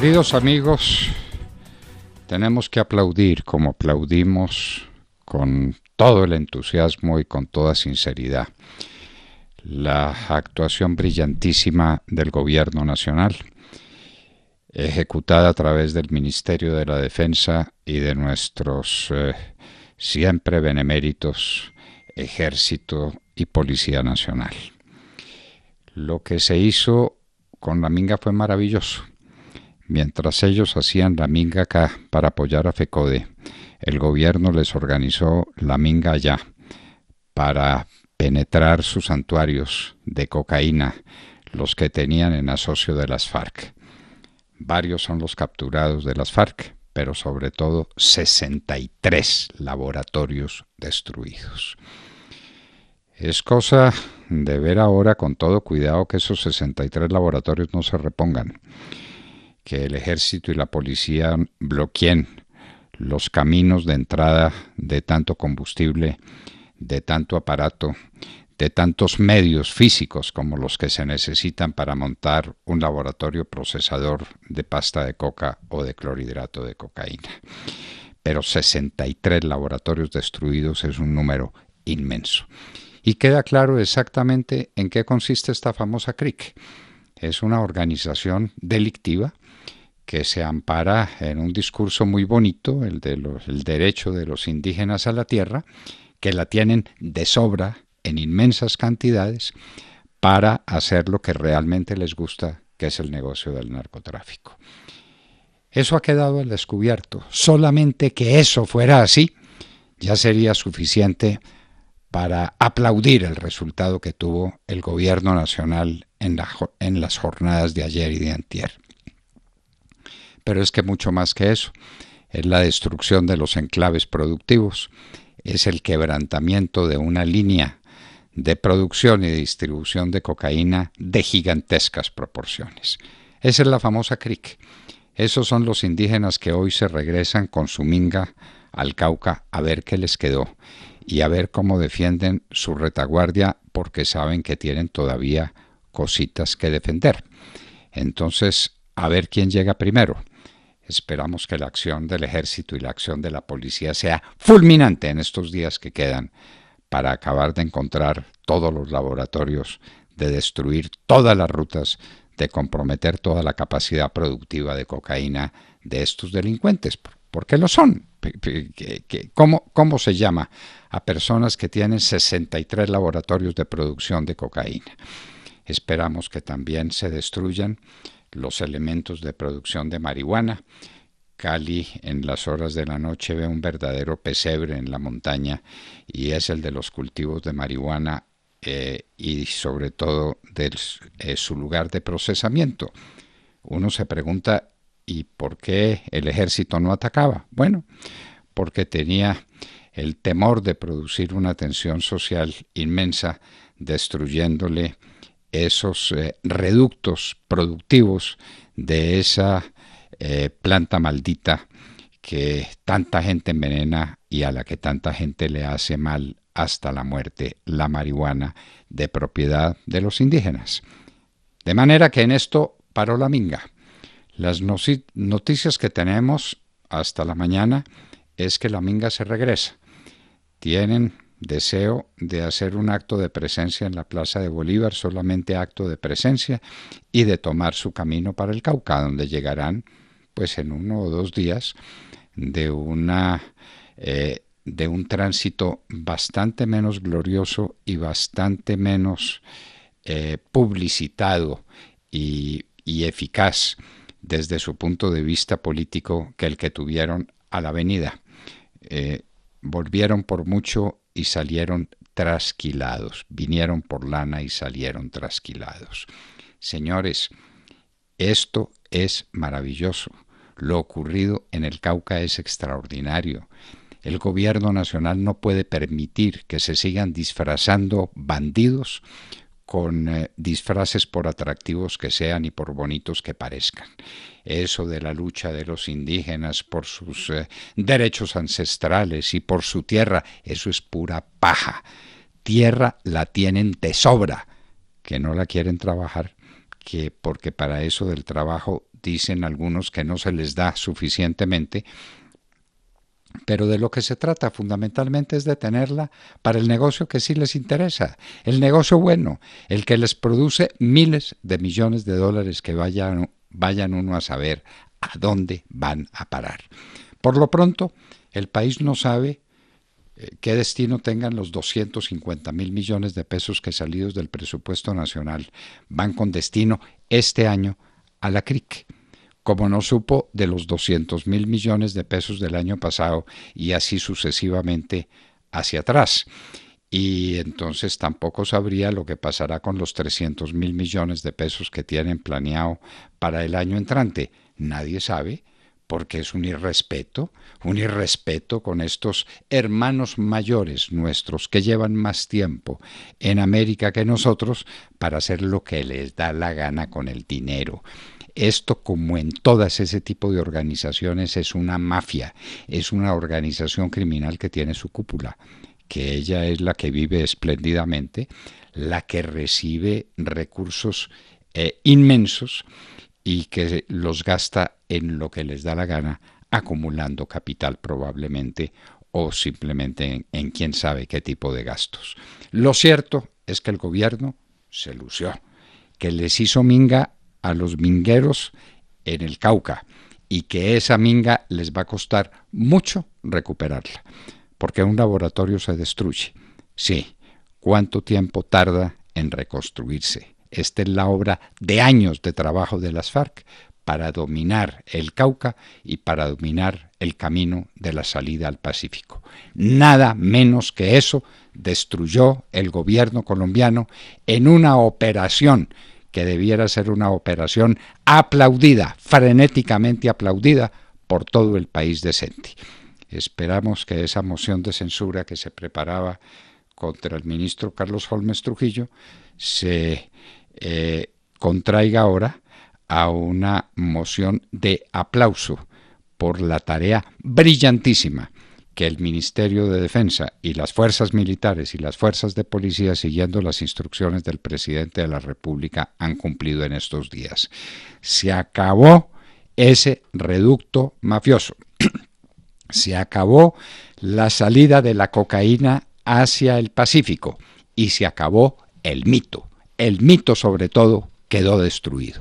Queridos amigos, tenemos que aplaudir como aplaudimos con todo el entusiasmo y con toda sinceridad la actuación brillantísima del Gobierno Nacional, ejecutada a través del Ministerio de la Defensa y de nuestros eh, siempre beneméritos Ejército y Policía Nacional. Lo que se hizo con la minga fue maravilloso. Mientras ellos hacían la minga acá para apoyar a FECODE, el gobierno les organizó la minga allá para penetrar sus santuarios de cocaína, los que tenían en asocio de las FARC. Varios son los capturados de las FARC, pero sobre todo 63 laboratorios destruidos. Es cosa de ver ahora con todo cuidado que esos 63 laboratorios no se repongan, que el ejército y la policía bloqueen los caminos de entrada de tanto combustible, de tanto aparato, de tantos medios físicos como los que se necesitan para montar un laboratorio procesador de pasta de coca o de clorhidrato de cocaína. Pero 63 laboratorios destruidos es un número inmenso. Y queda claro exactamente en qué consiste esta famosa CRIC. Es una organización delictiva que se ampara en un discurso muy bonito, el del derecho de los indígenas a la tierra, que la tienen de sobra en inmensas cantidades para hacer lo que realmente les gusta, que es el negocio del narcotráfico. Eso ha quedado al descubierto. Solamente que eso fuera así ya sería suficiente para aplaudir el resultado que tuvo el gobierno nacional en, en, las jornadas de ayer y de antier. Pero es que mucho más que eso, es la destrucción de los enclaves productivos, es el quebrantamiento de una línea de producción y distribución de cocaína de gigantescas proporciones. Esa es la famosa CRIC. Esos son los indígenas que hoy se regresan con su minga al Cauca a ver qué les quedó y a ver cómo defienden su retaguardia porque saben que tienen todavía cositas que defender. Entonces, a ver quién llega primero. Esperamos que la acción del ejército y la acción de la policía sea fulminante en estos días que quedan para acabar de encontrar todos los laboratorios, de destruir todas las rutas, de comprometer toda la capacidad productiva de cocaína de estos delincuentes, porque lo son. ¿Cómo, ¿Cómo se llama a personas que tienen 63 laboratorios de producción de cocaína? Esperamos que también se destruyan los elementos de producción de marihuana. Cali en las horas de la noche ve un verdadero pesebre en la montaña y es el de los cultivos de marihuana eh, y sobre todo de eh, su lugar de procesamiento. Uno se pregunta, ¿y por qué el ejército no atacaba? Bueno, porque tenía el temor de producir una tensión social inmensa, destruyéndole esos eh, reductos productivos de esa eh, planta maldita que tanta gente envenena y a la que tanta gente le hace mal hasta la muerte, la marihuana de propiedad de los indígenas. De manera que en esto paró la minga. Las noticias que tenemos hasta la mañana es que la minga se regresa. Tienen deseo de hacer un acto de presencia en la Plaza de Bolívar, solamente acto de presencia, y de tomar su camino para el Cauca, donde llegarán pues en uno o dos días de una eh, de un tránsito bastante menos glorioso y bastante menos eh, publicitado y, eficaz desde su punto de vista político que el que tuvieron a la avenida. Eh, volvieron por mucho y salieron trasquilados, vinieron por lana y salieron trasquilados. Señores, esto es maravilloso. Lo ocurrido en el Cauca es extraordinario. El gobierno nacional no puede permitir que se sigan disfrazando bandidos con eh, disfraces por atractivos que sean y por bonitos que parezcan. Eso de la lucha de los indígenas por sus eh, derechos ancestrales y por su tierra, eso es pura paja. Tierra la tienen de sobra, que no la quieren trabajar, que porque para eso del trabajo dicen algunos que no se les da suficientemente, pero de lo que se trata fundamentalmente es de tenerla para el negocio que sí les interesa, el negocio bueno, el que les produce miles de millones de dólares que vayan, vayan uno a saber a dónde van a parar. Por lo pronto, el país no sabe eh, qué destino tengan los 250 mil millones de pesos que salidos del presupuesto nacional van con destino este año a la CRIC como no supo de los 200 mil millones de pesos del año pasado y así sucesivamente hacia atrás. Y entonces tampoco sabría lo que pasará con los 300 mil millones de pesos que tienen planeado para el año entrante. Nadie sabe porque es un irrespeto, un irrespeto con estos hermanos mayores nuestros que llevan más tiempo en América que nosotros para hacer lo que les da la gana con el dinero. Esto, como en todas ese tipo de organizaciones, es una mafia, es una organización criminal que tiene su cúpula, que ella es la que vive espléndidamente, la que recibe recursos eh, inmensos y que los gasta en lo que les da la gana, acumulando capital probablemente o simplemente en quién sabe qué tipo de gastos. Lo cierto es que el gobierno se lució, que les hizo minga a los mingueros en el Cauca y que esa minga les va a costar mucho recuperarla, porque un laboratorio se destruye. Sí, ¿cuánto tiempo tarda en reconstruirse? Esta es la obra de años de trabajo de las FARC para dominar el Cauca y para dominar el camino de la salida al Pacífico. Nada menos que eso destruyó el gobierno colombiano en una operación que debiera ser una operación aplaudida, frenéticamente aplaudida por todo el país decente. Esperamos que esa moción de censura que se preparaba contra el ministro Carlos Holmes Trujillo se eh, contraiga ahora a una moción de aplauso por la tarea brillantísima que el Ministerio de Defensa y las fuerzas militares y las fuerzas de policía, siguiendo las instrucciones del presidente de la República, han cumplido en estos días. Se acabó ese reducto mafioso. Se acabó la salida de la cocaína hacia el Pacífico y se acabó el mito. El mito sobre todo quedó destruido.